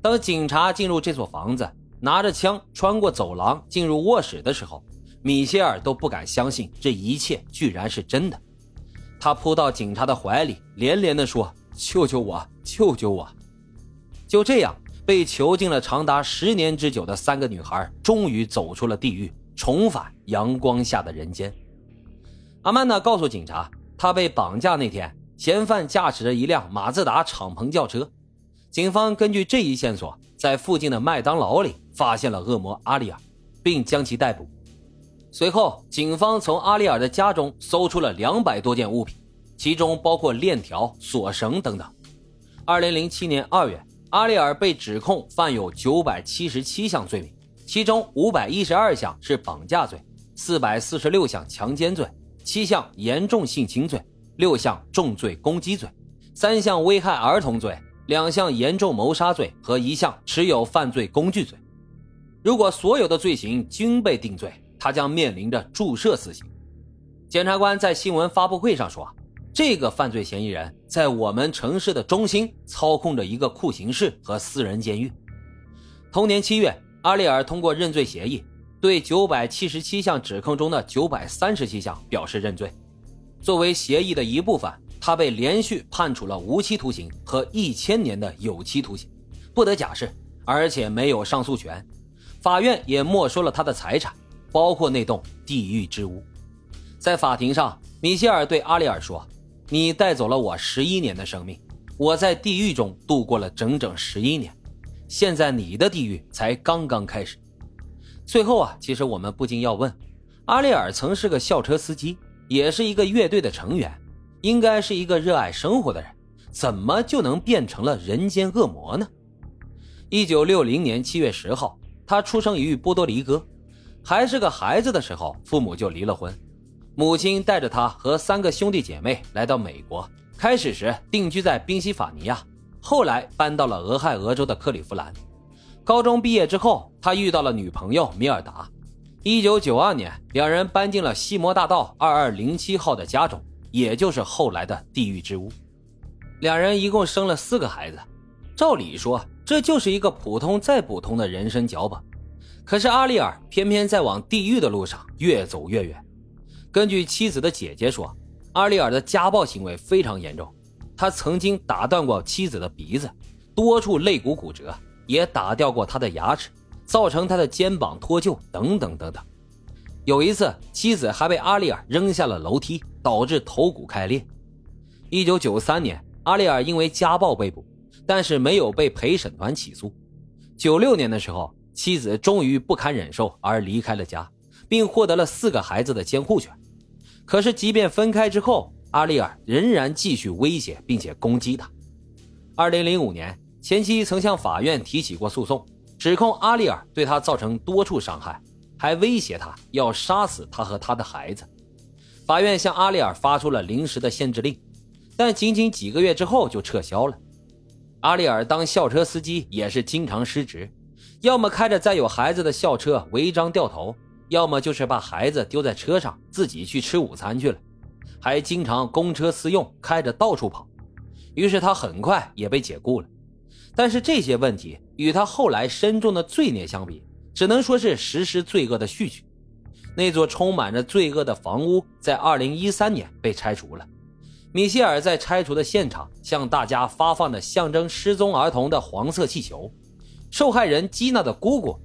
当警察进入这所房子，拿着枪穿过走廊进入卧室的时候，米歇尔都不敢相信这一切居然是真的。他扑到警察的怀里，连连地说：“救救我，救救我！”就这样，被囚禁了长达十年之久的三个女孩，终于走出了地狱，重返阳光下的人间。阿曼达告诉警察，她被绑架那天，嫌犯驾驶着一辆马自达敞篷轿车。警方根据这一线索，在附近的麦当劳里发现了恶魔阿利尔，并将其逮捕。随后，警方从阿利尔的家中搜出了两百多件物品，其中包括链条、锁绳等等。二零零七年二月，阿利尔被指控犯有九百七十七项罪名，其中五百一十二项是绑架罪，四百四十六项强奸罪，七项严重性侵罪，六项重罪攻击罪，三项危害儿童罪，两项严重谋杀罪和一项持有犯罪工具罪。如果所有的罪行均被定罪，他将面临着注射死刑。检察官在新闻发布会上说：“这个犯罪嫌疑人在我们城市的中心操控着一个酷刑室和私人监狱。”同年七月，阿利尔通过认罪协议，对九百七十七项指控中的九百三十七项表示认罪。作为协议的一部分，他被连续判处了无期徒刑和一千年的有期徒刑，不得假释，而且没有上诉权。法院也没收了他的财产。包括那栋地狱之屋，在法庭上，米歇尔对阿里尔说：“你带走了我十一年的生命，我在地狱中度过了整整十一年，现在你的地狱才刚刚开始。”最后啊，其实我们不禁要问：阿里尔曾是个校车司机，也是一个乐队的成员，应该是一个热爱生活的人，怎么就能变成了人间恶魔呢？一九六零年七月十号，他出生于波多黎各。还是个孩子的时候，父母就离了婚。母亲带着他和三个兄弟姐妹来到美国，开始时定居在宾夕法尼亚，后来搬到了俄亥俄州的克利夫兰。高中毕业之后，他遇到了女朋友米尔达。一九九二年，两人搬进了西摩大道二二零七号的家中，也就是后来的地狱之屋。两人一共生了四个孩子。照理说，这就是一个普通再普通的人生脚本。可是阿利尔偏偏在往地狱的路上越走越远。根据妻子的姐姐说，阿利尔的家暴行为非常严重，他曾经打断过妻子的鼻子，多处肋骨骨折，也打掉过他的牙齿，造成他的肩膀脱臼等等等等。有一次，妻子还被阿利尔扔下了楼梯，导致头骨开裂。一九九三年，阿利尔因为家暴被捕，但是没有被陪审团起诉。九六年的时候。妻子终于不堪忍受而离开了家，并获得了四个孩子的监护权。可是，即便分开之后，阿利尔仍然继续威胁并且攻击他。二零零五年，前妻曾向法院提起过诉讼，指控阿利尔对他造成多处伤害，还威胁他要杀死他和他的孩子。法院向阿利尔发出了临时的限制令，但仅仅几个月之后就撤销了。阿利尔当校车司机也是经常失职。要么开着载有孩子的校车违章掉头，要么就是把孩子丢在车上自己去吃午餐去了，还经常公车私用，开着到处跑。于是他很快也被解雇了。但是这些问题与他后来深重的罪孽相比，只能说是实施罪恶的序曲。那座充满着罪恶的房屋在2013年被拆除了。米歇尔在拆除的现场向大家发放了象征失踪儿童的黄色气球。受害人基娜的姑姑，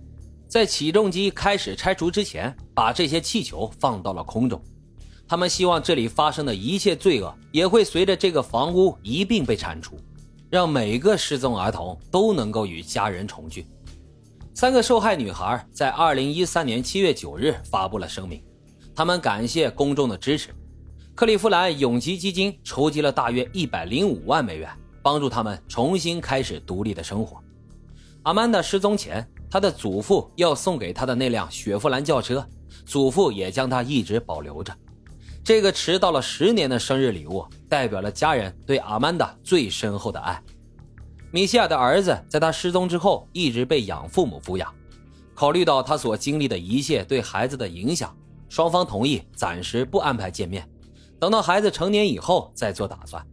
在起重机开始拆除之前，把这些气球放到了空中。他们希望这里发生的一切罪恶也会随着这个房屋一并被铲除，让每个失踪儿童都能够与家人重聚。三个受害女孩在2013年7月9日发布了声明，他们感谢公众的支持。克利夫兰永吉基金筹集了大约105万美元，帮助他们重新开始独立的生活。阿曼达失踪前，他的祖父要送给他的那辆雪佛兰轿车，祖父也将它一直保留着。这个迟到了十年的生日礼物，代表了家人对阿曼达最深厚的爱。米歇尔的儿子在他失踪之后，一直被养父母抚养。考虑到他所经历的一切对孩子的影响，双方同意暂时不安排见面，等到孩子成年以后再做打算。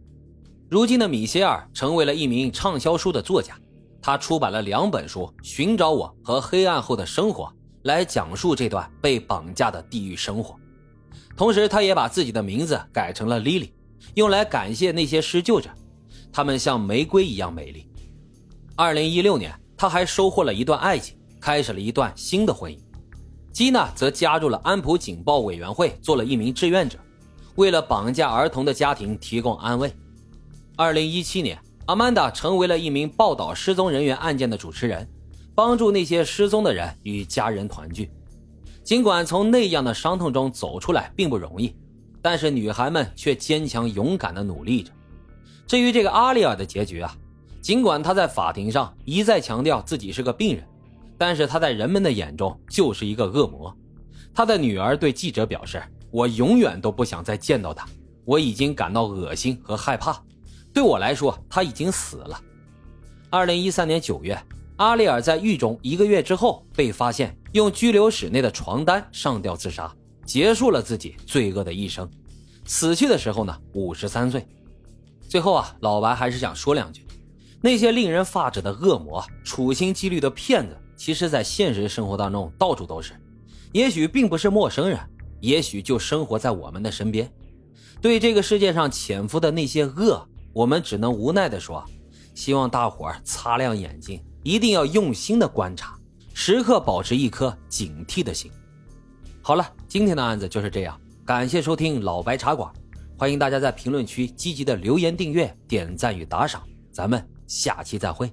如今的米歇尔成为了一名畅销书的作家。他出版了两本书《寻找我》和《黑暗后的生活》，来讲述这段被绑架的地狱生活。同时，他也把自己的名字改成了 Lily，用来感谢那些施救者，他们像玫瑰一样美丽。二零一六年，他还收获了一段爱情，开始了一段新的婚姻。基娜则加入了安普警报委员会，做了一名志愿者，为了绑架儿童的家庭提供安慰。二零一七年，阿曼达成为了一名报道失踪人员案件的主持人，帮助那些失踪的人与家人团聚。尽管从那样的伤痛中走出来并不容易，但是女孩们却坚强勇敢地努力着。至于这个阿丽尔的结局啊，尽管他在法庭上一再强调自己是个病人。但是他在人们的眼中就是一个恶魔。他的女儿对记者表示：“我永远都不想再见到他，我已经感到恶心和害怕。对我来说，他已经死了。”二零一三年九月，阿丽尔在狱中一个月之后被发现用拘留室内的床单上吊自杀，结束了自己罪恶的一生。死去的时候呢，五十三岁。最后啊，老白还是想说两句：那些令人发指的恶魔、处心积虑的骗子。其实，在现实生活当中，到处都是。也许并不是陌生人，也许就生活在我们的身边。对这个世界上潜伏的那些恶，我们只能无奈地说：希望大伙儿擦亮眼睛，一定要用心的观察，时刻保持一颗警惕的心。好了，今天的案子就是这样。感谢收听老白茶馆，欢迎大家在评论区积极的留言、订阅、点赞与打赏。咱们下期再会。